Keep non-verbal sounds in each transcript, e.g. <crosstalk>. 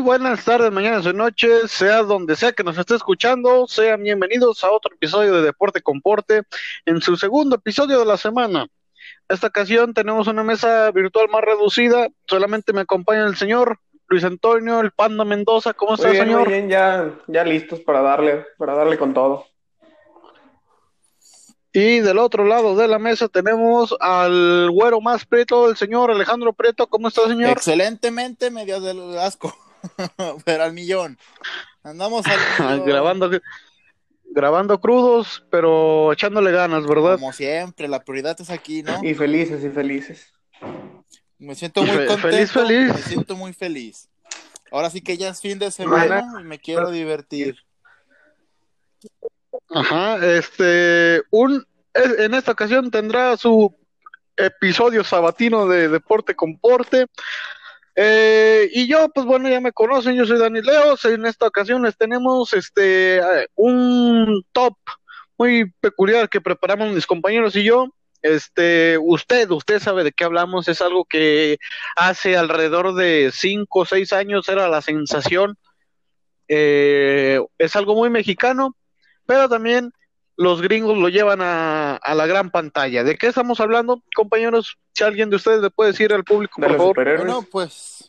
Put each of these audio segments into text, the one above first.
Muy buenas tardes, mañanas o noches, sea donde sea que nos esté escuchando, sean bienvenidos a otro episodio de Deporte con Porte, en su segundo episodio de la semana. Esta ocasión tenemos una mesa virtual más reducida, solamente me acompaña el señor Luis Antonio, el Panda Mendoza, ¿cómo está, Muy bien, señor? muy bien, ya, ya listos para darle, para darle con todo. Y del otro lado de la mesa tenemos al güero más preto, el señor Alejandro Preto, ¿cómo está, señor? Excelentemente, medio del asco, <laughs> pero al millón. Andamos al <laughs> millón, grabando, grabando crudos, pero echándole ganas, ¿verdad? como siempre, la prioridad es aquí, ¿no? Y felices, y felices. Me siento muy contento, feliz, feliz. me siento muy feliz. Ahora sí que ya es fin de semana y me quiero divertir. Ajá, este, un, es- en esta ocasión tendrá su episodio sabatino de Deporte con Porte. Eh, y yo, pues bueno, ya me conocen, yo soy Dani Leos. En esta ocasión les tenemos este eh, un top muy peculiar que preparamos mis compañeros y yo. Este, usted, usted sabe de qué hablamos, es algo que hace alrededor de cinco o seis años era la sensación. Eh, es algo muy mexicano, pero también los gringos lo llevan a, a la gran pantalla. ¿De qué estamos hablando, compañeros? Si alguien de ustedes le puede decir al público, De por los favor. superhéroes. Bueno, pues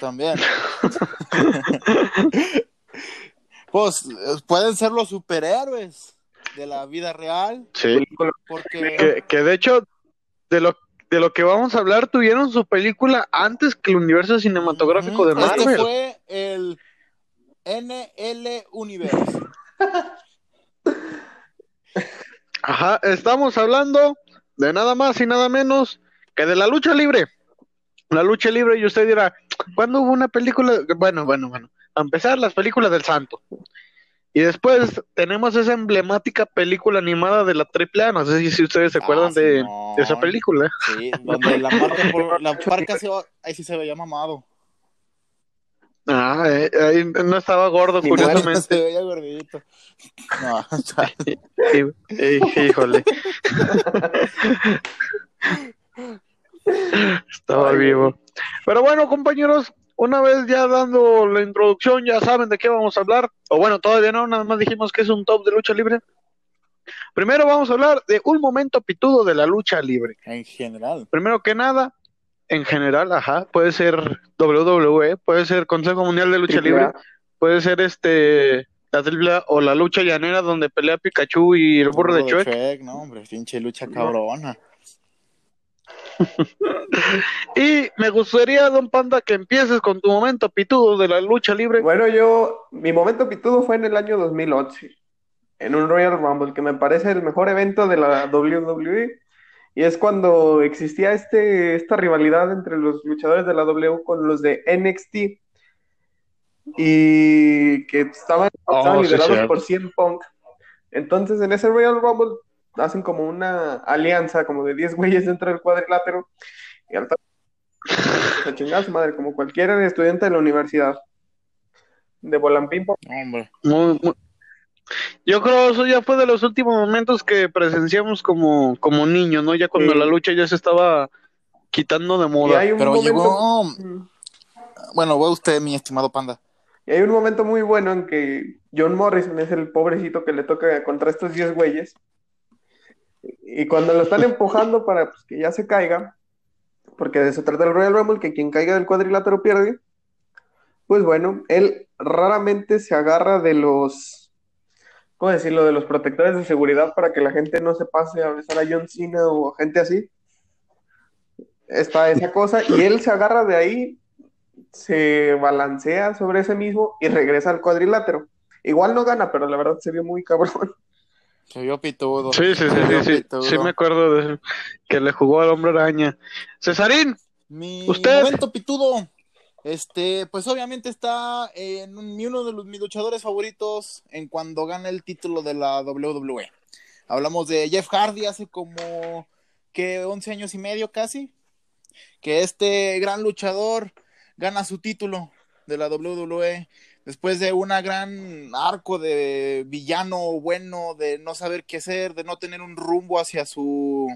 también. <laughs> pues pueden ser los superhéroes de la vida real, Sí, porque que, que de hecho, de lo, de lo que vamos a hablar, tuvieron su película antes que el universo cinematográfico de Ujú, Este Marvel. fue el NL Universe. <laughs> Ajá, estamos hablando de nada más y nada menos que de la lucha libre. La lucha libre, y usted dirá, ¿cuándo hubo una película? Bueno, bueno, bueno. A empezar, las películas del Santo. Y después tenemos esa emblemática película animada de la AAA. No sé si, ustedes se Ah, acuerdan de, Simón. de esa película. Sí, donde la marca, por- la <laughs> parca se va- ahí sí se veía mamado. Ah, eh, ahí no estaba gordo, Ni curiosamente. se veía gordito. No, <laughs> Sí, híjole. Estaba Ay, vivo. Pero bueno, compañeros, una vez ya dando la introducción, ya saben de qué vamos a hablar. O bueno, todavía no, nada más dijimos que es un top de lucha libre. Primero vamos a hablar de un momento pitudo de la lucha libre. en general. Primero que nada, en general, ajá, puede ser WWE, puede ser Consejo Mundial de Lucha Triple Libre, puede ser este la AAA o la lucha llanera donde pelea Pikachu y el burro de Chuek. No, hombre, pinche lucha cabrona. <laughs> Y me gustaría, don Panda, que empieces con tu momento pitudo de la lucha libre. Bueno, yo, mi momento pitudo fue en el año 2011, en un Royal Rumble, que me parece el mejor evento de la WWE. Y es cuando existía este, esta rivalidad entre los luchadores de la W con los de NXT. Y que estaban, Oh, estaban liderados por CM Punk. Entonces, en ese Royal Rumble hacen como una alianza, como de 10 güeyes dentro del cuadrilátero. Y al a chingar a su madre, como cualquier estudiante de la universidad. De Volampín. No, hombre. Muy- muy- Yo creo eso ya fue de los últimos momentos que presenciamos como, como niños, ¿no? Ya cuando Sí. la lucha ya se estaba quitando de moda. hay un Pero momento, llegó. Mm. Bueno, va usted, mi estimado panda. y hay un momento muy bueno en que John Morrison es el pobrecito que le toca contra estos 10 güeyes. Y cuando lo están empujando para pues, que ya se caiga, porque de eso trata el Royal Rumble, que quien caiga del cuadrilátero pierde, pues bueno, él raramente se agarra de los, ¿cómo decirlo?, de los protectores de seguridad para que la gente no se pase a besar a John Cena o a gente así. Está esa cosa, y él se agarra de ahí, se balancea sobre ese mismo y regresa al cuadrilátero. Igual no gana, pero la verdad se vio muy cabrón. Se vio pitudo. Sí, sí, sí, sí, sí, sí me acuerdo de que le jugó al hombre araña. Cesarín, Mi ¿Usted? momento pitudo. Este, pues obviamente está en uno de los, mis luchadores favoritos en cuando gana el título de la WWE. Hablamos de Jeff Hardy hace como que 11 años y medio casi, que este gran luchador gana su título de la WWE después de una gran arco de villano bueno, de no saber qué hacer, de no tener un rumbo hacia su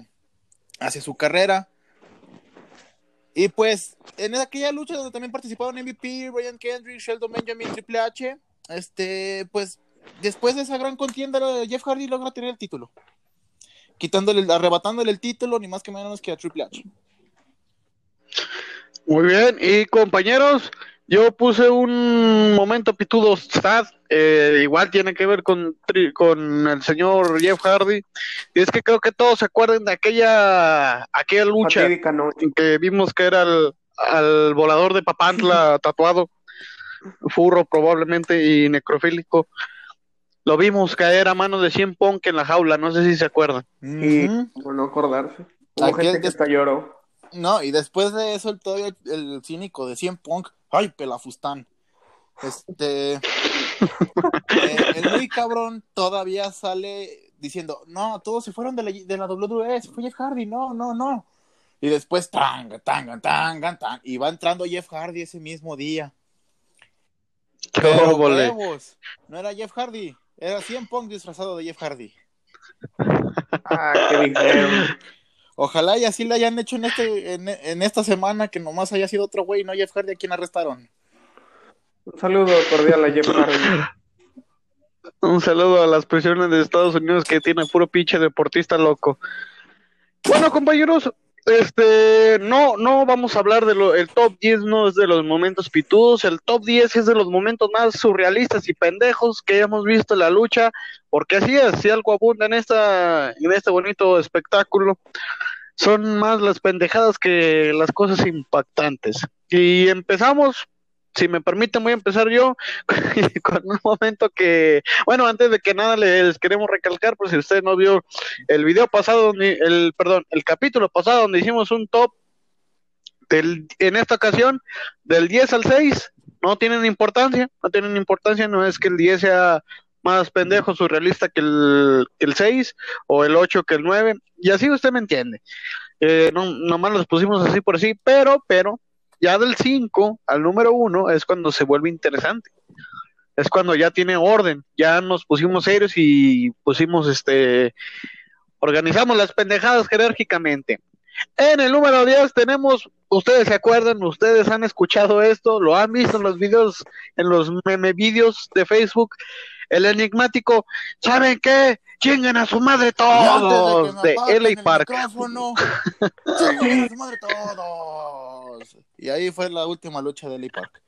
hacia su carrera. Y pues en aquella lucha donde también participaron MVP, Brian Kendrick, Sheldon Benjamin, Triple H, este, pues después de esa gran contienda, Jeff Hardy logra tener el título. Quitándole, arrebatándole el título, ni más que menos que a Triple H. Muy bien, y compañeros, yo puse un momento pitudo sad, eh, igual tiene que ver con, con el señor Jeff Hardy, y es que creo que todos se acuerdan de aquella, aquella lucha que vimos que era el, al volador de Papantla <laughs> tatuado, furro probablemente y necrofílico. Lo vimos caer a mano de 100 Punk en la jaula, no sé si se acuerdan. Y por no acordarse. Hubo gente que hasta lloró. No, y después de eso, el, todavía el cínico de 100 Punk, ¡ay, pelafustán! Este. eh, el muy cabrón todavía sale diciendo: No, todos se fueron de la, de la WWE, se fue Jeff Hardy, no, no, no. Y después, tanga, tanga, tanga, tanga. Y va entrando Jeff Hardy ese mismo día. Pero huevos, no era Jeff Hardy, era 100 Punk disfrazado de Jeff Hardy. Ah, qué dijeron. Ojalá y así le hayan hecho en, este, en, en, esta semana que nomás haya sido otro güey, no Jeff Hardy a quien arrestaron. Un saludo cordial a Jeff Hardy. Un saludo a las prisiones de Estados Unidos que tiene puro pinche deportista loco. Bueno, compañeros, este, no, no vamos a hablar de lo, el top 10 no es de los momentos pitudos, el top 10 es de los momentos más surrealistas y pendejos que hemos visto en la lucha, porque así es, si algo abunda en esta, en este bonito espectáculo, son más las pendejadas que las cosas impactantes. Y empezamos si me permiten, voy a empezar yo <laughs> con un momento que, bueno, antes de que nada les queremos recalcar, por si usted no vio el video pasado, el, perdón, el capítulo pasado donde hicimos un top del, en esta ocasión del 10 al 6, no tienen importancia, no tienen importancia, no es que el 10 sea más pendejo, surrealista que el, que el 6 o el 8 que el 9, y así usted me entiende. Eh, no, nomás los pusimos así por así, pero, pero, ya del 5 al número 1 es cuando se vuelve interesante. Es cuando ya tiene orden, ya nos pusimos serios y pusimos este organizamos las pendejadas jerárquicamente. En el número 10 tenemos, ustedes se acuerdan, ustedes han escuchado esto, lo han visto en los videos, en los meme videos de Facebook, el enigmático, ¿saben qué? Chinguen a su madre todos de, de LA Park. Chinguen <laughs> a su madre todos. Y ahí fue la última lucha de LA Park.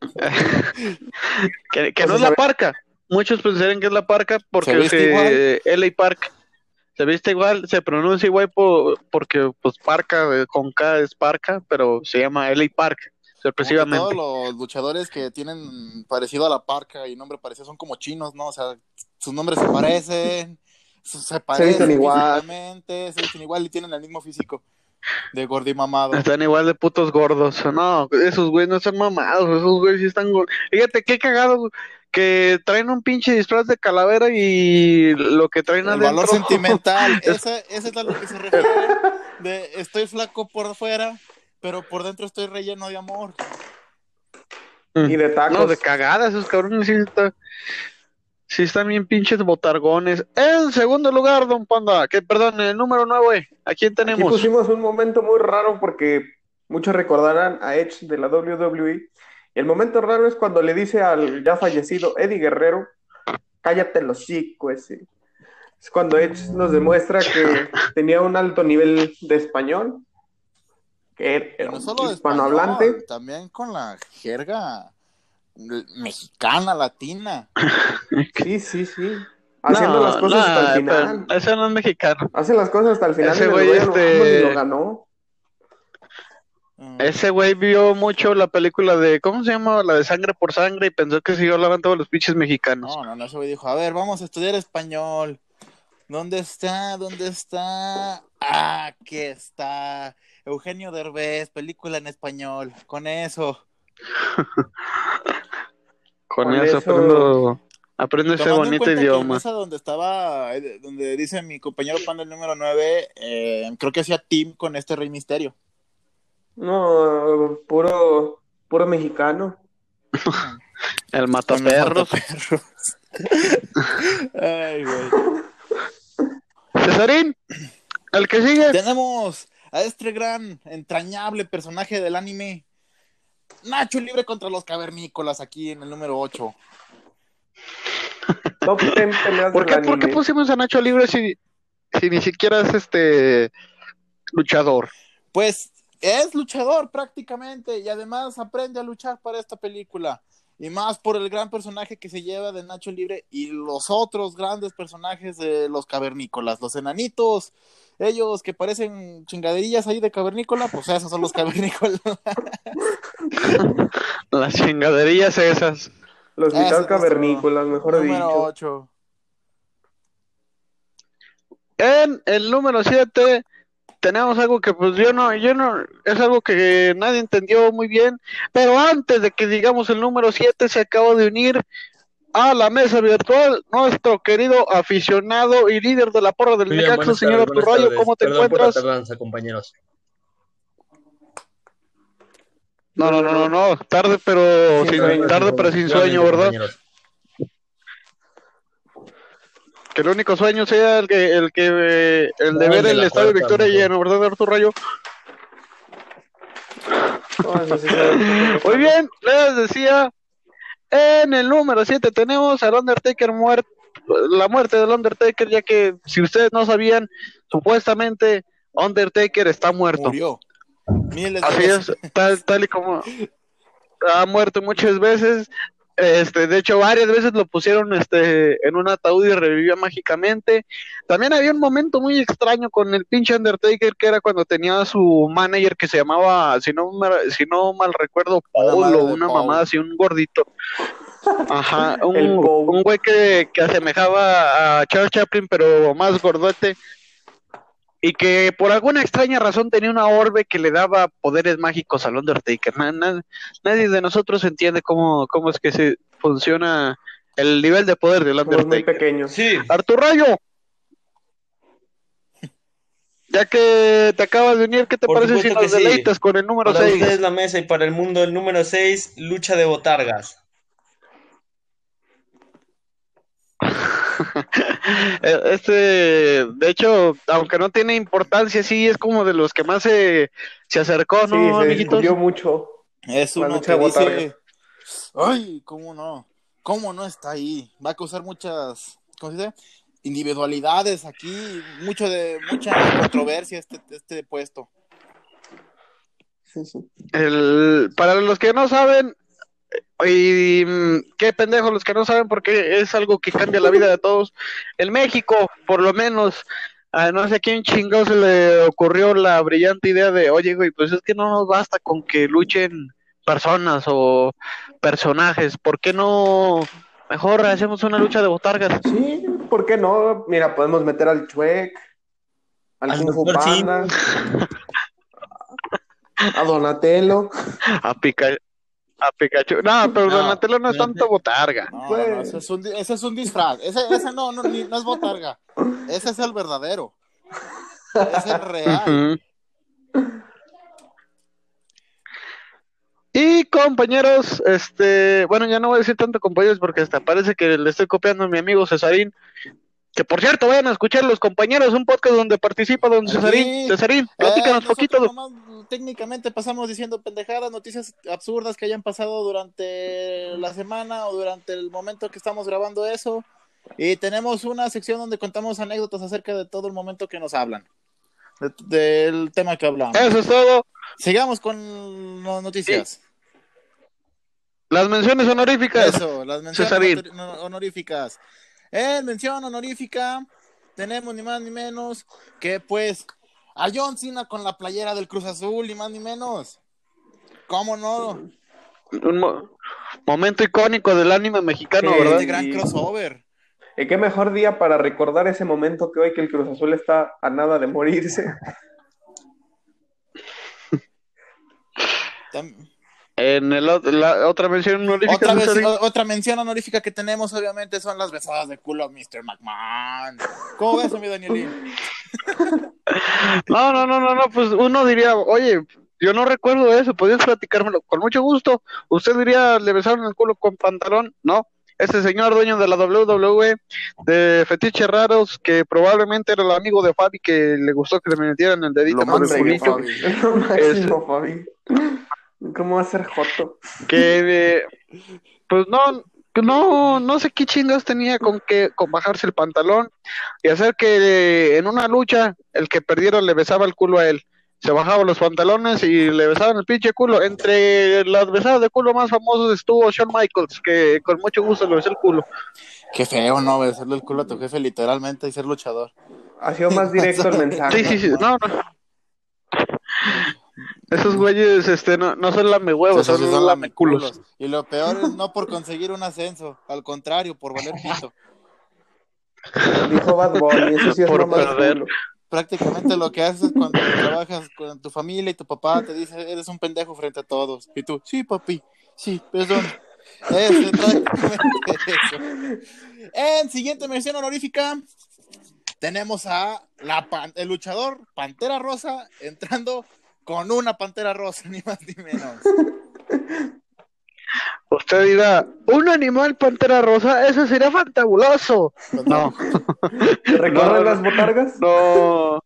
<laughs> que, que no es la parca. Muchos pensarían que es la parca porque se se, LA Park se viste igual, se pronuncia igual por, porque pues parca con K es parca, pero se llama LA Park. Sorpresivamente. Todos los luchadores que tienen parecido a la parca y nombre parecido son como chinos, ¿no? O sea, sus nombres se parecen, se parecen se dicen igual. se dicen igual y tienen el mismo físico de gordimamado. Están igual de putos gordos. No, esos güeyes no están mamados, esos güeyes sí están gordos. Fíjate qué cagado que traen un pinche disfraz de calavera y lo que traen el adentro. valor sentimental, ese, <laughs> ese es a lo que se refiere. De estoy flaco por fuera, pero por dentro estoy relleno de amor. Y de tacos. No, de cagadas, esos cabrones sí, está, sí están bien pinches botargones. En segundo lugar, don Panda, que perdón, el número 9, ¿a quién tenemos? Aquí pusimos un momento muy raro porque muchos recordarán a Edge de la WWE. Y el momento raro es cuando le dice al ya fallecido Eddie Guerrero, cállate los ese. Es cuando Edge nos demuestra que tenía un alto nivel de español que era no solo hispanohablante. español, también con la jerga mexicana, latina. <laughs> Sí, sí, sí. Haciendo No, las cosas no, hasta el final. Ese no es mexicano. Hace las cosas hasta el final. Ese güey, este- lo ganó. Mm. Ese güey vio mucho la película de, ¿cómo se llama? La de Sangre por Sangre y pensó que sí hablaban todos los pinches mexicanos. No, no, no, ese güey dijo, a ver, vamos a estudiar español. ¿Dónde está? ¿Dónde está? Ah, aquí está. Eugenio Derbez, película en español. Con eso. <laughs> Con, Con eso, eso- aprendo, aprendo ese en bonito en idioma. esa donde estaba, eh, donde dice mi compañero pan del número 9, eh, creo que hacía team con este Rey Misterio. No, puro, puro mexicano. <laughs> El mataperros. mataperros. <laughs> Ay, güey. Cesarín, el que sigue. Tenemos a este gran, entrañable personaje del anime, Nacho Libre contra los cavernícolas, aquí en el número 8. Top 10 peleas ¿Por del qué, por qué pusimos a Nacho Libre si, si ni siquiera es este luchador? Pues es luchador prácticamente y además aprende a luchar para esta película. Y más por el gran personaje que se lleva de Nacho Libre y los otros grandes personajes de los cavernícolas, los enanitos, ellos que parecen chingaderillas ahí de cavernícola, pues esos son los cavernícolas. <laughs> Las chingaderías esas. Los Ese mitad nuestro cavernícolas, mejor Número dicho. 8. En el número 7 tenemos algo que pues yo no, yo no, es algo que nadie entendió muy bien, pero antes de que digamos el número 7 se acaba de unir a la mesa virtual nuestro querido aficionado y líder de la porra del Necaxa, señor tardes, Arturo buenas Rayo, tardes. ¿cómo te Perdón por la encuentras? tardanza, compañeros. No, no, no, no, no, tarde pero Sin tarde pero sin sueño, ¿verdad? compañeros. Que el único sueño sea el que el que eh, el de No, ver el Estadio Victoria lleno, ¿verdad, Arturo Rayo? Muy bien, les decía, en el número 7 tenemos al Undertaker muerto, la muerte del Undertaker, ya que si ustedes no sabían, supuestamente Undertaker está muerto. Murió. Miles de Así veces. es, tal, tal y como ha muerto muchas veces. Este, de hecho, varias veces lo pusieron este, en un ataúd y revivió mágicamente. También había un momento muy extraño con el pinche Undertaker, que era cuando tenía a su manager que se llamaba, si no, si no mal recuerdo, Una Paul madre o de una Paul. mamada así, un gordito. Ajá, <laughs> un, un güey que, que asemejaba a Charles Chaplin, pero más gordote y que por alguna extraña razón tenía una orbe que le daba poderes mágicos al Undertaker. Na- na- nadie de nosotros entiende cómo, cómo es que se funciona el nivel de poder del Somos muy Undertaker. pequeños. Sí, Artur Rayo, <laughs> ya que te acabas de unir, ¿qué te Por parece si nos que sí. deleitas con el número para 6? ustedes la mesa y para el mundo el número 6, lucha de botargas. <laughs> Este, de hecho, aunque no tiene importancia, sí es como de los que más se, se acercó, Sí, ¿no, se discutió mucho. Es uno que dice, ay, ¿cómo no? ¿Cómo no está ahí? Va a causar muchas, ¿cómo se dice? Individualidades aquí, mucho de, mucha controversia este, este puesto. Sí, sí. El, para los que no saben, y mm, qué pendejos los que no saben, porque es algo que cambia la vida de todos. En México, por lo menos, a no sé a quién chingado se le ocurrió la brillante idea de, oye, güey, pues es que no nos basta con que luchen personas o personajes, ¿por qué no mejor hacemos una lucha de botargas? Sí, ¿por qué no? Mira, podemos meter al Chuec, al Al Kung. Panda, a Donatello. <laughs> A Pikachu. A Pikachu. No, pero No, Donatello no es no tanto botarga. No, Pues- ese es un, ese es un disfraz. Ese, ese no, no, ni- no es botarga. Ese es el verdadero. Es el real. Y compañeros, este, bueno, ya no voy a decir tanto compañeros porque hasta parece que le estoy copiando a mi amigo Cesarín. Que por cierto, vayan a escuchar Los Compañeros, un podcast donde participa don Aquí. Cesarín. Cesarín, Eh, platícanos poquito. nomás técnicamente pasamos diciendo pendejadas, noticias absurdas que hayan pasado durante la semana o durante el momento que estamos grabando eso. Y tenemos una sección donde contamos anécdotas acerca de todo el momento que nos hablan. de- del tema que hablamos. Eso es todo. Sigamos con las noticias. Las menciones honoríficas. Eso, las menciones Cesarín. honor- no- honoríficas. En mención honorífica tenemos ni más ni menos que pues a John Cena con la playera del Cruz Azul, ni más ni menos. ¿Cómo no? Un mo- momento icónico del anime mexicano, Sí, ¿verdad? Este gran crossover. ¿Y qué mejor día para recordar ese momento que hoy que el Cruz Azul está a nada de morirse? En el, la otra mención honorífica. Otra, vez, Cesarín. o- otra mención honorífica que tenemos, obviamente, son las besadas de culo a Mr. McMahon. ¿Cómo ves, mi Danielín? No, no, no, no, no, pues uno diría, oye, yo no recuerdo eso, podías platicármelo con mucho gusto. Usted diría, le besaron el culo con pantalón, no. ese señor dueño de la WWE, de fetiches raros, que probablemente era el amigo de Fabi que le gustó que le metieran el dedito Lo por el Fabi. Es <laughs> lo máximo, Fabi. ¿Cómo va a ser Joto? que eh, pues no, no, no sé qué chingas tenía con que con bajarse el pantalón y hacer que eh, en una lucha el que perdiera le besaba el culo a él. Se bajaba los pantalones y le besaban el pinche culo. Entre las besadas de culo más famosas estuvo Shawn Michaels, que con mucho gusto le besó el culo. Qué feo, ¿no? Besarle el culo a tu jefe literalmente y ser luchador. Ha sido más directo el <laughs> mensaje. Sí, sí, sí, no, no. Esos güeyes, este, no, no son lame huevos, Esos sí son, son lameculos. lameculos. Y lo peor es no por conseguir un ascenso, al contrario, por valer pito. Dijo Bad Bunny, eso sí es Por lo más culo. Prácticamente lo que haces cuando trabajas con tu familia y tu papá te dice, eres un pendejo frente a todos. Y tú, sí, papi, sí, perdón. Es prácticamente <laughs> eso. En siguiente mención honorífica, tenemos a la pan- el luchador Pantera Rosa entrando con una Pantera Rosa, <laughs> ni más ni menos. Usted dirá, un animal pantera rosa, eso sería fantabuloso. Pues No, <laughs> ¿Te recorren No, las botargas? no.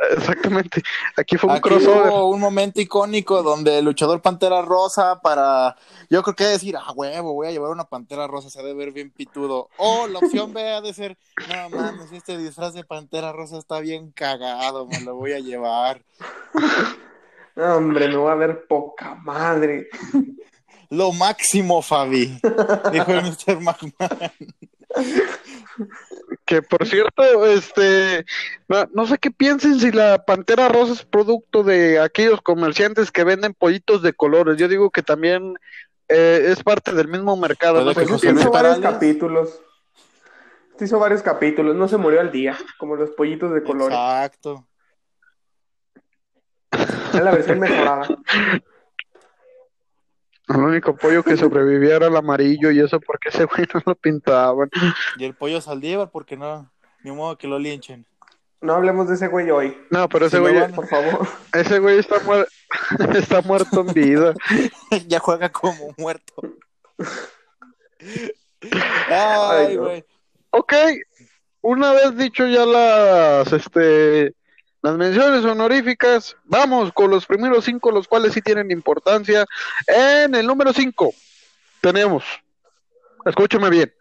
<laughs> Exactamente. Aquí fue un Aquí crossover. hubo un momento icónico donde el luchador Pantera Rosa para, yo creo que decir, ah, huevo, voy a llevar una Pantera Rosa, se ha de ver bien pitudo. O la opción B ha de ser, no mames, este disfraz de Pantera Rosa está bien cagado, me lo voy a llevar. <laughs> No, hombre, no va a haber poca madre. Lo máximo, Fabi, dijo el Mr. McMahon. Que por cierto, este, no, no sé qué piensen si la pantera rosa es producto de aquellos comerciantes que venden pollitos de colores. Yo digo que también eh, es parte del mismo mercado. No sé Hizo varios capítulos. Hizo varios capítulos, no se murió al día, como los pollitos de colores. Exacto. Es la versión mejorada. El único pollo que sobrevivía era el amarillo y eso porque ese güey <laughs> no lo pintaban. Y el pollo Saldívar, porque no, ni modo que lo linchen. No hablemos de ese güey hoy, No, pero ese güey, van- por favor. <laughs> ese güey está, muer- <laughs> está muerto en vida. ya juega como muerto. Ay, Ay, no. güey. Ok, una vez dicho ya las, este, las menciones honoríficas, vamos con los primeros cinco, los cuales sí tienen importancia. En el número cinco tenemos, escúcheme bien,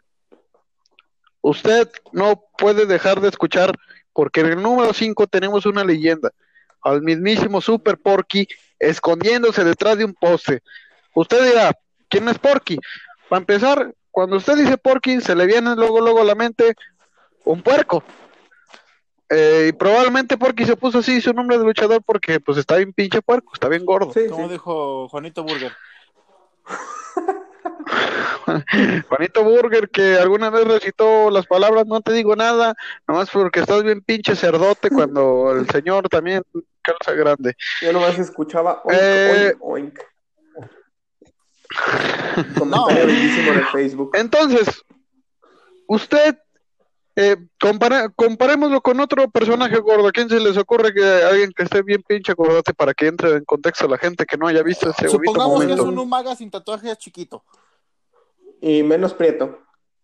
usted no puede dejar de escuchar, porque en el número cinco tenemos una leyenda, al mismísimo Super Porky escondiéndose detrás de un poste. Usted dirá, ¿quién es Porky? Para empezar, cuando usted dice Porky, se le viene luego, luego a la mente un puerco. Eh, y probablemente Porky se puso así su nombre de luchador porque pues está bien pinche puerco, está bien gordo. Sí, Como sí. dijo Juanito Burger. <laughs> Juanito Burger que alguna vez recitó las palabras no te digo nada, nomás porque estás bien pinche cerdote cuando el señor también calza grande. Yo nomás escuchaba oink, Eh, oink, oink. <laughs> Comentario bellísimo de Facebook. Entonces, usted eh, compara- comparémoslo con otro personaje gordo. ¿A quién se les ocurre que alguien que esté bien pinche gordote para que entre en contexto la gente que no haya visto ese bonito Supongamos que es un Umaga sin tatuajes chiquito. Y menos prieto.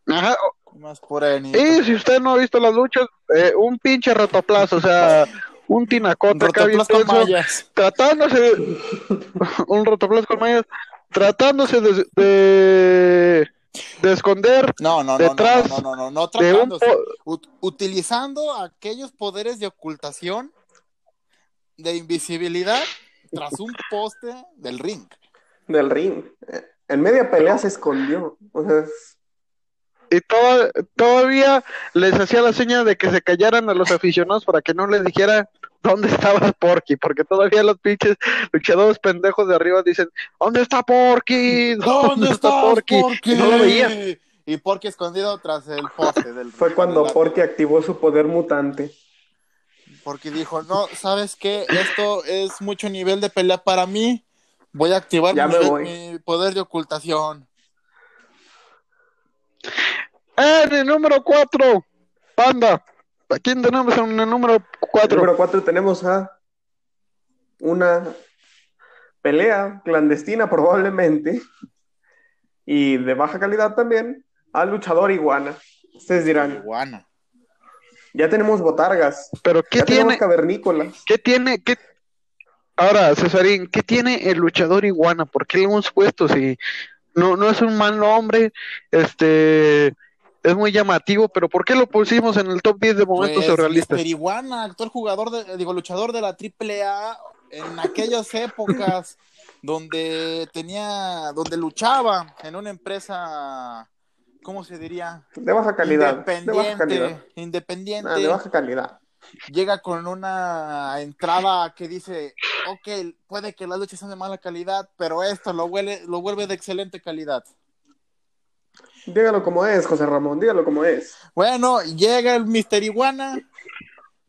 Ajá, Más por ahí. Y si usted no ha visto las luchas, eh, un pinche ratoplazo, o sea, un tinacote acá bien Rotoplas con tenso, mallas. tratándose de, <laughs> un rotoplas con mallas, tratándose de, de, de esconder No, no, no, Detrás no, no, no, no, no, de un utilizando aquellos poderes de ocultación, de invisibilidad, tras un poste del ring. Del ring. En media pelea se escondió. O sea, es- y toda- todavía les hacía la seña de que se callaran a los aficionados para que no les dijera dónde estaba Porky, porque todavía los pinches luchadores pendejos de arriba dicen, ¿dónde está Porky? <laughs> ¿Dónde está Porky? Y no lo veían. Y Porky escondido tras el poste del fue cuando del- Porky activó su poder mutante. Porque dijo, no, ¿sabes qué? Esto es mucho nivel de pelea para mí. Voy a activar Ya mi, me voy. mi poder de ocultación. En el número 4, Panda. ¿A quién tenemos en el número 4? Número 4 tenemos a una pelea clandestina probablemente y de baja calidad también, al luchador iguana. Ustedes dirán, Iguana. ya tenemos botargas, Pero ¿qué ya tiene? tenemos cavernícolas. ¿Qué tiene? ¿Qué... Ahora, Cesarín, ¿qué tiene el luchador iguana? ¿Por qué le hemos puesto? Si no, no es un mal nombre, este es muy llamativo, pero ¿por qué lo pusimos en el top 10 de momentos Pues, surrealistas? Mr. Iguana, actual jugador, de, digo, luchador de la AAA en aquellas épocas <laughs> donde tenía, donde luchaba en una empresa, ¿cómo se diría? De baja calidad. De baja Independiente, calidad. independiente. Ah, de baja calidad. llega con una entrada que dice, ok, puede que las luchas sean de mala calidad, pero esto lo, huele, lo vuelve de excelente calidad. Dígalo como es, José Ramón, dígalo como es. Bueno, llega el Mister Iguana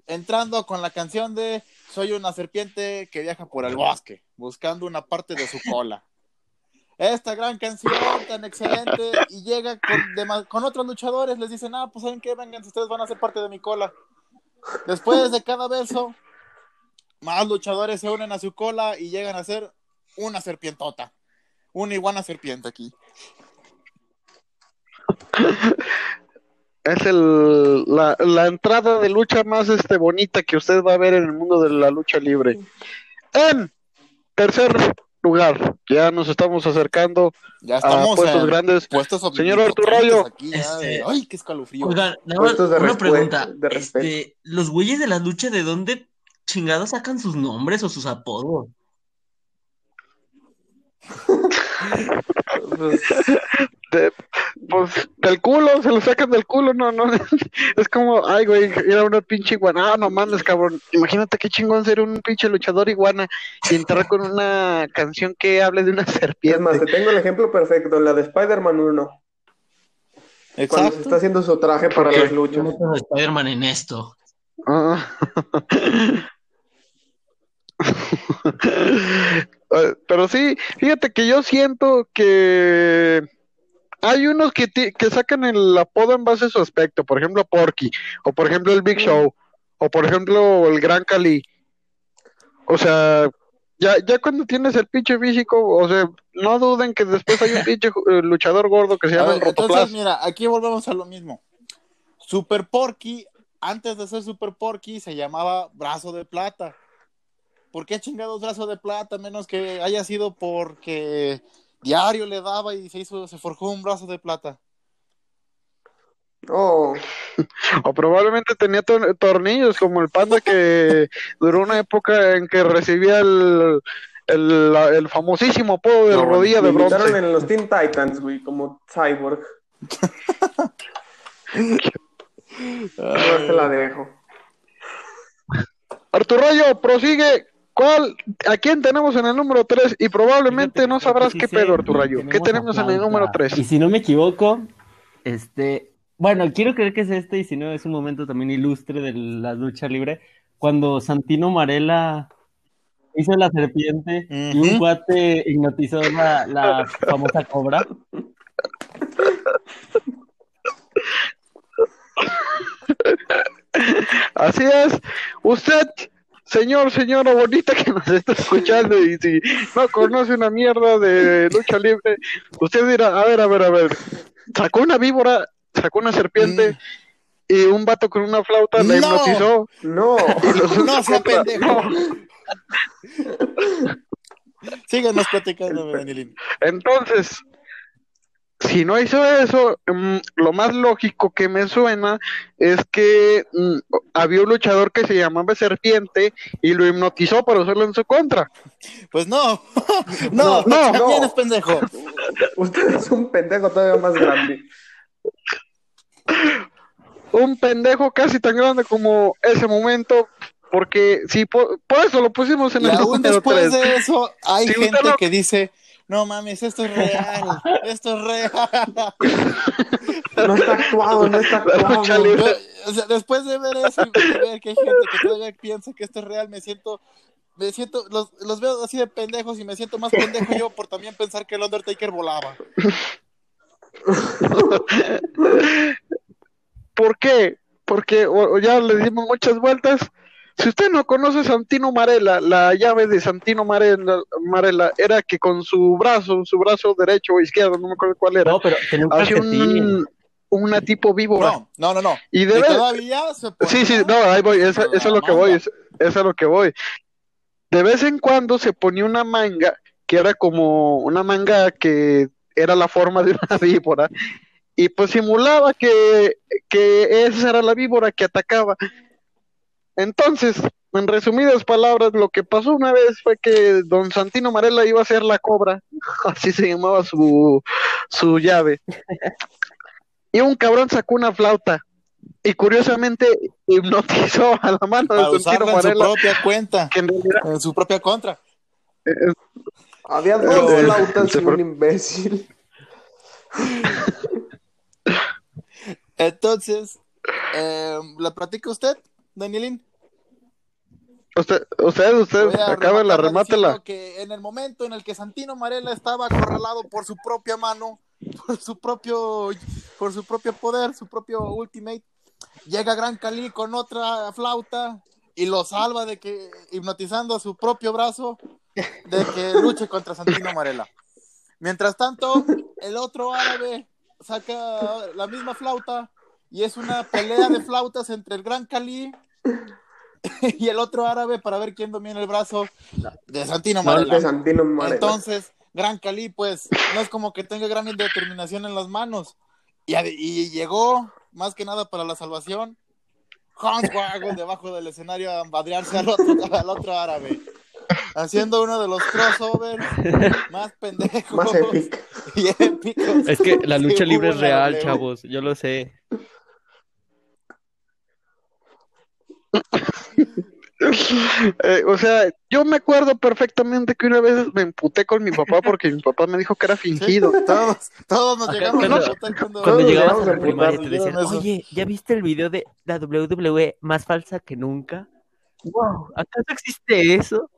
entrando con la canción de Soy una serpiente que viaja por el bosque, buscando una parte de su cola. Esta gran canción tan excelente y llega con, con otros luchadores, les dicen, ah, pues saben qué, vengan, ustedes van a ser parte de mi cola. Después de cada verso, más luchadores se unen a su cola y llegan a ser una serpientota. Una iguana serpiente aquí. <laughs> Es el, la, la entrada de lucha más este, bonita que usted va a ver en el mundo de la lucha libre. En tercer lugar, ya nos estamos acercando Ya a estamos puestos en grandes. puestos Señor Arturo Este, ay, qué escalofrío. Oigan, nada más Puestos de una respeto, pregunta. Este, ¿los güeyes de la lucha de dónde chingados sacan sus nombres o sus apodos? <laughs> Pues, De- pues del culo, se lo sacan del culo, no, no. <laughs> Es como, ay, güey, era una pinche iguana. Ah, no mames, cabrón. Imagínate qué chingón ser un pinche luchador iguana y entrar con una canción que hable de una es más, serpiente. te tengo el ejemplo perfecto, la de Spider-Man 1, cuando se está haciendo su traje para las luchas. Spider-Man en esto. Ah. <laughs> Eh, Pero sí, fíjate que yo siento que hay unos que, que sacan el apodo en base a su aspecto, por ejemplo Porky, o por ejemplo el Big Show, o por ejemplo el Gran Cali. O sea, ya, ya cuando tienes el pinche físico, o sea, no duden que después hay un <laughs> pinche eh, luchador gordo que se llama ver, el entonces, mira, aquí volvemos a lo mismo. Super Porky, antes de ser Super Porky, se llamaba Brazo de Plata. ¿Por qué chingados Brazo de Plata? Menos que haya sido porque diario le daba y se hizo, se forjó un brazo de plata. Oh, <laughs> O probablemente tenía tor- tornillos como el panda que <laughs> duró una época en que recibía el, el, famosísimo apodo de no, rodilla de bronce. en los Teen Titans, güey, como Cyborg. <laughs> No te la dejo. Arturo Rayo, prosigue. ¿Cuál? ¿A quién tenemos en el número 3? Y probablemente Fíjate, no sabrás que qué sí pedo, sé, Arturo Rayo. ¿Qué tenemos en el número 3? Y si no me equivoco, este, bueno, quiero creer que es este, y si no, es un momento también ilustre de la lucha libre, cuando Santino Marella hizo la serpiente y un cuate hipnotizó la, la famosa cobra. <laughs> Así es. Usted, señor, señora bonita que nos está escuchando y si no conoce una mierda de lucha libre, usted dirá, a ver, a ver, a ver. Sacó una víbora, sacó una serpiente y un vato con una flauta la. No. hipnotizó. No, No sea contra- pendejo. No. Síganos platicando, Benilín. Entonces, si no hizo eso, mm, lo más lógico que me suena es que mm, había un luchador que se llamaba Serpiente y lo hipnotizó para usarlo en su contra. Pues no. <laughs> No, No, no, también no. es pendejo. usted es un pendejo todavía más grande. Un pendejo casi tan grande como ese momento, porque si por, por eso lo pusimos en Y el aún número después 3. de eso, hay Si gente no- que dice, no mames, esto es real, <laughs> esto es real. No está actuado, no está <laughs> actuado. o sea, después de ver eso y ver que hay gente que todavía piensa que esto es real, me siento, me siento, los, los veo así de pendejos y me siento más pendejo yo por también pensar que el Undertaker volaba. <laughs> ¿Por qué? Porque o- o ya le dimos muchas vueltas, Si usted no conoce Santino Marella, la llave de Santino Marella, Marella era que con su brazo, su brazo derecho o izquierdo, no me acuerdo cuál era, No, pero tenía un hacía un, una tipo víbora. No, no, no, no. Y Y de ver- todavía se ponía Sí, sí, no, ahí voy, eso, la eso es lo que manga. voy, eso, eso es lo que voy. De vez en cuando se ponía una manga que era como una manga que era la forma de una <laughs> víbora y pues simulaba que, que esa era la víbora que atacaba. Entonces, en resumidas palabras, lo que pasó una vez fue que don Santino Marella iba a ser la cobra, <laughs> así se llamaba su, su llave. Y un cabrón sacó una flauta y curiosamente hipnotizó a la mano para de Santino en su propia cuenta, que en realidad en su propia contra. Había dos el- flautas y un imbécil. <laughs> Entonces, eh, ¿le platica usted, Danielín? usted, usted, usted, acábela, remátela. que en el momento en el que Santino Marella estaba acorralado por su propia mano, <laughs> por su propio, por su propio poder, su propio ultimate, llega Gran Cali con otra flauta y lo salva de que, hipnotizando a su propio brazo, de que luche contra Santino Marella. Mientras tanto, el otro árabe saca la misma flauta y es una pelea de flautas entre el Gran Cali <laughs> y el otro árabe para ver quién domina el brazo de Santino No, el Marella. de Santino Marella. Entonces, Gran Cali, pues, no es como que tenga gran determinación en las manos. Y, llegó, más que nada para la salvación, Hornswoggle debajo del escenario a madrearse al otro, <laughs> al otro árabe. Haciendo uno de los crossovers más pendejos Más épico. y épicos. Es que la lucha libre es real, chavos. Yo lo sé. Eh, o sea, yo me acuerdo perfectamente que una vez me emputé con mi papá porque mi papá me dijo que era fingido. Todos, todos nos Acá llegamos cuando- a cuando, Cuando llegabas a la primaria te decían, oye, ¿ya viste el video de la WWE más falsa que nunca? Wow, ¿acaso existe eso?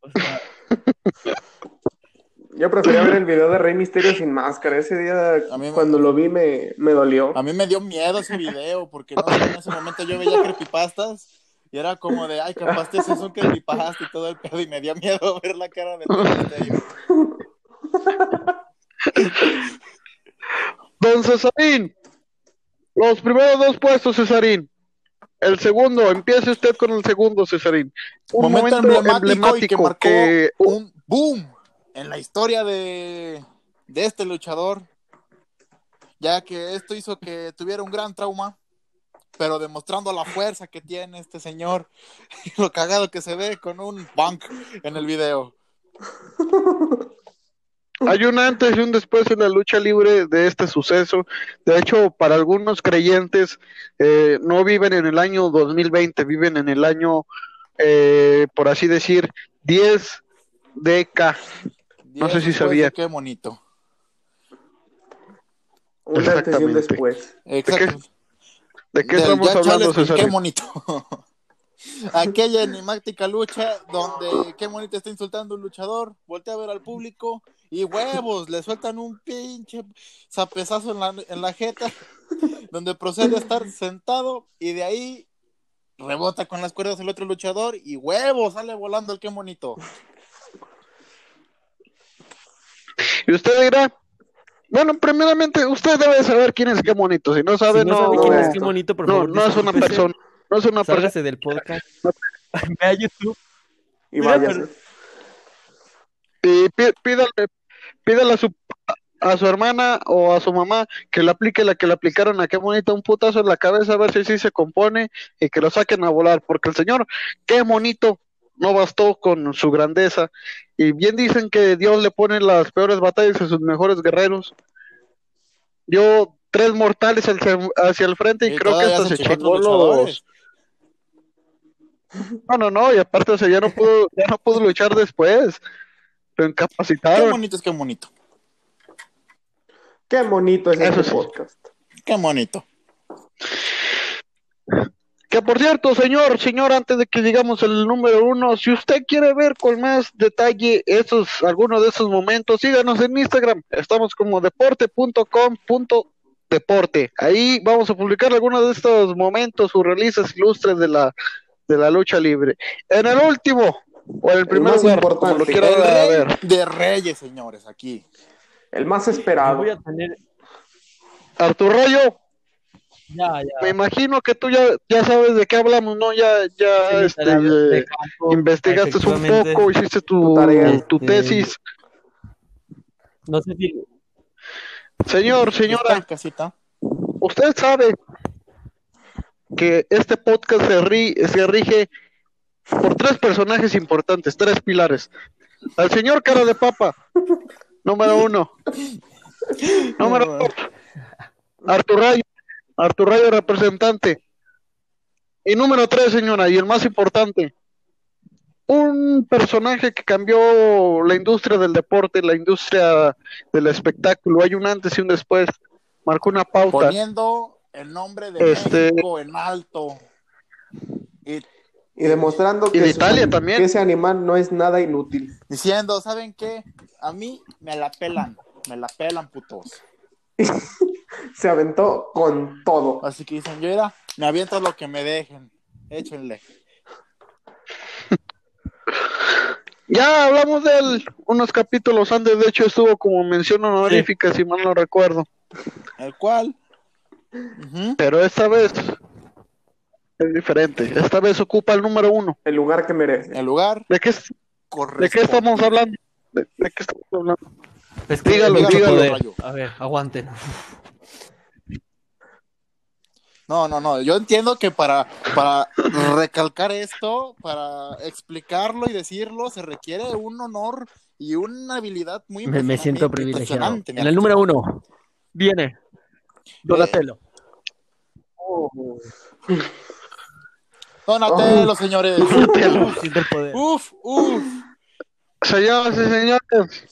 O sea, <laughs> Yo prefería ver el video de Rey Misterio sin máscara. Ese día, A mí me- cuando lo vi, me, me dolió. A mí me dio miedo ese video, porque no en ese momento yo veía creepypastas y era como de, ay, capaz que eso es un creepypasta y todo el pedo, y me dio miedo <laughs> ver la cara de el misterio. Don Cesarín, los primeros dos puestos, Cesarín. El segundo, empiece usted con el segundo, Cesarín. Un momento, emblemático, y que emblemático marcó que- un boom en la historia de, de este luchador, ya que esto hizo que tuviera un gran trauma, pero demostrando la fuerza que tiene este señor <laughs> lo cagado que se ve con un bunk en el video. Hay un antes y un después en la lucha libre de este suceso. De hecho, para algunos creyentes eh, no viven en el año 2020, viven en el año, eh, por así decir, 10 DK. No sé si sabía. Qué bonito. Un antes y un Exactamente. después. Exacto. ¿De qué estamos hablando, con Qué bonito. <laughs> Aquella enigmática lucha donde qué bonito está insultando a un luchador, voltea a ver al público y huevos, le sueltan un pinche zapezazo en la, en la jeta, <laughs> donde procede a estar sentado y de ahí rebota con las cuerdas el otro luchador y huevos, sale volando el qué bonito. <laughs> Y usted dirá, bueno, primeramente, usted debe saber quién es qué bonito. Si no sabe, si no, no, sabe quién es, qué bonito, por no, favor. no es una persona. No es una persona. Del podcast. <laughs> <laughs> Ve a YouTube. Y váyase. Y pí- pídale, pídale a su a su hermana o a su mamá que le aplique la que le aplicaron a qué bonito un putazo en la cabeza a ver si sí se compone y que lo saquen a volar porque el señor qué bonito no bastó con su grandeza y bien dicen que Dios le pone las peores batallas a sus mejores guerreros dio tres mortales hacia, hacia el frente y, Y creo que hasta se chingó a chingó los <laughs> no no no y aparte o sea ya no pudo ya no pudo luchar después lo Qué incapacitaron bonito es qué bonito. Qué bonito es Eso este sí. podcast. Qué bonito. Que por cierto, señor, señor, antes de que digamos el número uno, si usted quiere ver con más detalle esos, algunos de esos momentos, síganos en Instagram. Estamos como deporte.com.tv. deporte. Ahí vamos a publicar algunos de estos momentos surrealistas ilustres de la, de la lucha libre. En el último, o en el primer más lugar, como lo importante. El rey ver. de reyes, señores, aquí. El más esperado. voy a tener. Artur Rayo, Ya, ya. me imagino que tú ya, ya sabes de qué hablamos, ¿no? Ya, ya Sí, este, literal, de eh, campo, investigaste un poco, hiciste tu, Tu tarea. tu Este, tesis. No sé si. Señor, señora, usted sabe que este podcast se, ri- se rige por tres personajes importantes, tres pilares. Al señor cara de papa, número uno. Número dos, Artur Rayo, Artur Rayo representante. Y número tres, señora, y el más importante, un personaje que cambió la industria del deporte, la industria del espectáculo. Hay un antes y un después. Marcó una pauta. Poniendo el nombre de Este- México en alto. Y Y demostrando Y que, de sus- Italia también. que ese animal no es nada inútil. diciendo, ¿saben qué? A mí me la pelan. Me la pelan, putos. <laughs> <laughs> Se aventó con todo. Así que dicen, yo era, me aviento lo que me dejen. Échenle. <laughs> Ya hablamos de él unos capítulos antes, de hecho estuvo como mención honorífica, si mal no recuerdo. El cual. Pero esta vez es diferente. Esta vez ocupa el número uno. El lugar que merece. El lugar ¿De qué, es- de qué estamos hablando? ¿De, de qué estamos hablando? Es que Dígalo, dígalo. Rayo. A ver, aguanten. No, no, no. Yo entiendo que para, para recalcar esto, para explicarlo y decirlo, se requiere un honor y una habilidad muy Me, me siento privilegiado. En el número uno viene Donatello. Donatello, señores. Poder. Uf, uf. Señoras y señores,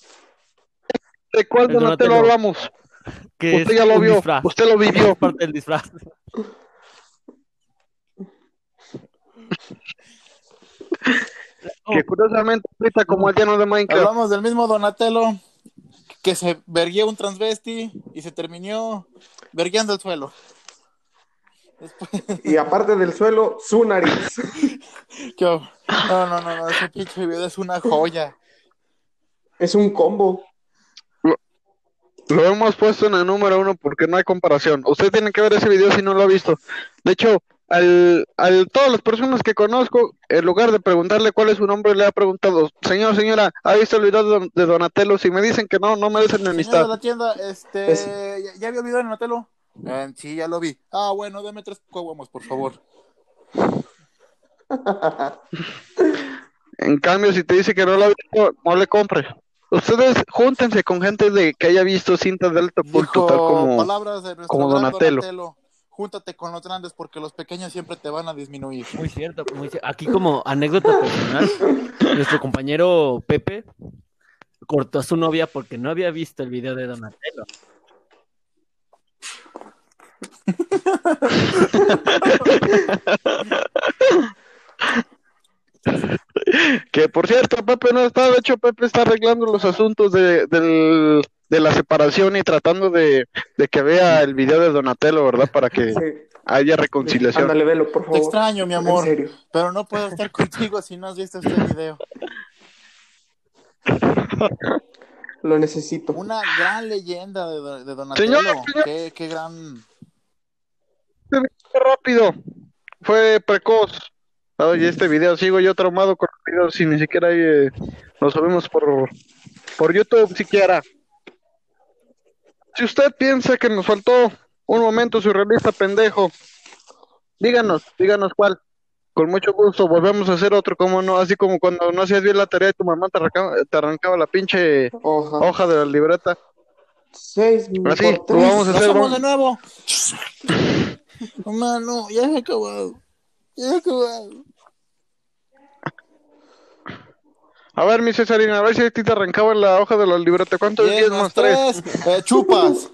¿de cuál El Donatello Donatello. hablamos? Que Usted ya lo vio, disfraz. usted lo vivió. Es parte del disfraz. Que curiosamente ahorita como el lleno de Minecraft. Hablamos del mismo Donatello que se verguió un transvesti y se terminó verguiando el suelo. Después, Y aparte del suelo, su nariz. <laughs> no, no, no, no, ese pinche video es una joya. Es un combo. Lo hemos puesto en el número uno porque no hay comparación. Usted tiene que ver ese video si no lo ha visto. De hecho, al, al todas las personas que conozco, en lugar de preguntarle cuál es su nombre, le ha preguntado, señor, señora, ¿ha visto el video de, Don- de Donatello? Si me dicen que no, no merecen mi de amistad. la tienda, este, Es- ¿ya, ya vio el video de Donatello? Eh, sí, ya lo vi. Ah, bueno, deme tres coguamos, por favor. En cambio, si te dice que no lo ha visto, no le compre. Ustedes júntense con gente de que haya visto cintas de alto Dijo tal como... palabras de como Donatello. Donatello. Júntate con los grandes porque los pequeños siempre te van a disminuir. Muy cierto, muy cier- Aquí como anécdota personal, nuestro compañero Pepe cortó a su novia porque no había visto el video de Donatello. <laughs> Que por cierto, Pepe no está, de hecho Pepe está arreglando los asuntos de, del- de la separación y tratando de, de que vea el video de Donatello, ¿verdad? Para que Sí. haya reconciliación. Ándale, velo, por Te extraño, mi amor, En serio. pero no puedo estar contigo si no has visto este video. <laughs> Lo necesito. Una gran leyenda de, de Donatello. Señor. Qué, qué gran. Qué rápido, fue precoz. Oye, este video, sigo yo traumado con los videos y ni siquiera hay, eh, lo subimos por, por YouTube siquiera. Si usted piensa que nos faltó un momento surrealista pendejo, díganos, díganos cuál. Con mucho gusto, volvemos a hacer otro, como no, así como cuando no hacías bien la tarea y tu mamá te arrancaba, te arrancaba la pinche Hoja. hoja de la libreta. Seis Así, lo vamos a ¡Lo hacer. vamos- de nuevo! <laughs> Mano, ya se ha acabado. Ya se ha acabado. A ver, mi Cesarina, a ver si a ti te arrancaba la hoja de la libreta. ¿Cuánto es 10 10 más más 3? 3. Eh, chupas.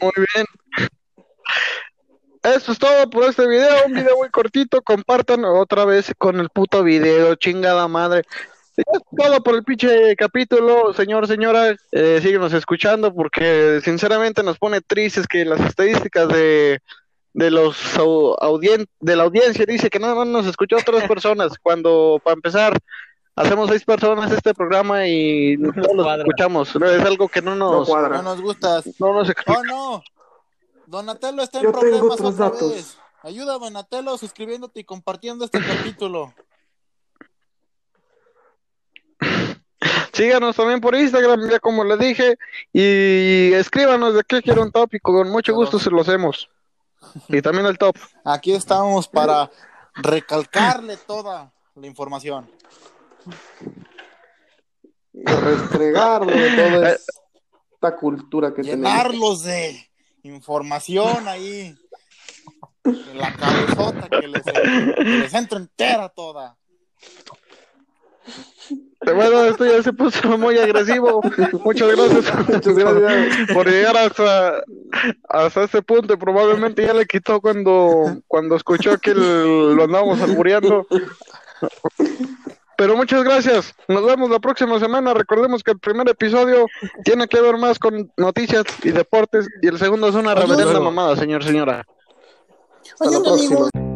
Muy bien. Eso es todo por este video. Un video muy cortito. Compartan otra vez con el puto video. Chingada madre. Ya es todo por el pinche capítulo, señor, señora. Eh, síguenos escuchando porque sinceramente nos pone tristes que las estadísticas de, de los au- audien- de la audiencia dice que nada más nos escuchó tres personas cuando para empezar hacemos seis personas este programa y todos los escuchamos. No, Es algo que no No nos cuadra. No nos gustas. no nos explica. Oh, no. Donatello está en Yo tengo problemas otros otra datos. vez. Ayuda Donatello suscribiéndote y compartiendo este capítulo. Síganos también por Instagram, ya como les dije, y escríbanos de qué quiero un tópico, con mucho gusto se lo hacemos. Y también el top. Aquí estamos para recalcarle toda la información. Y restregarlo de toda esta cultura que tenemos. Llenarlos de información ahí. En la cabezota que les, que les entra entera toda. Bueno, esto ya se puso muy agresivo. Muchas gracias, Muchas gracias. por llegar hasta, hasta este punto. y Probablemente ya le quitó cuando, cuando escuchó que el- lo andábamos albureando. Pero muchas gracias. Nos vemos la próxima semana. Recordemos que el primer episodio tiene que ver más con noticias y deportes y el segundo es una reverenda mamada, señor, señora. Hasta la próxima. amigo.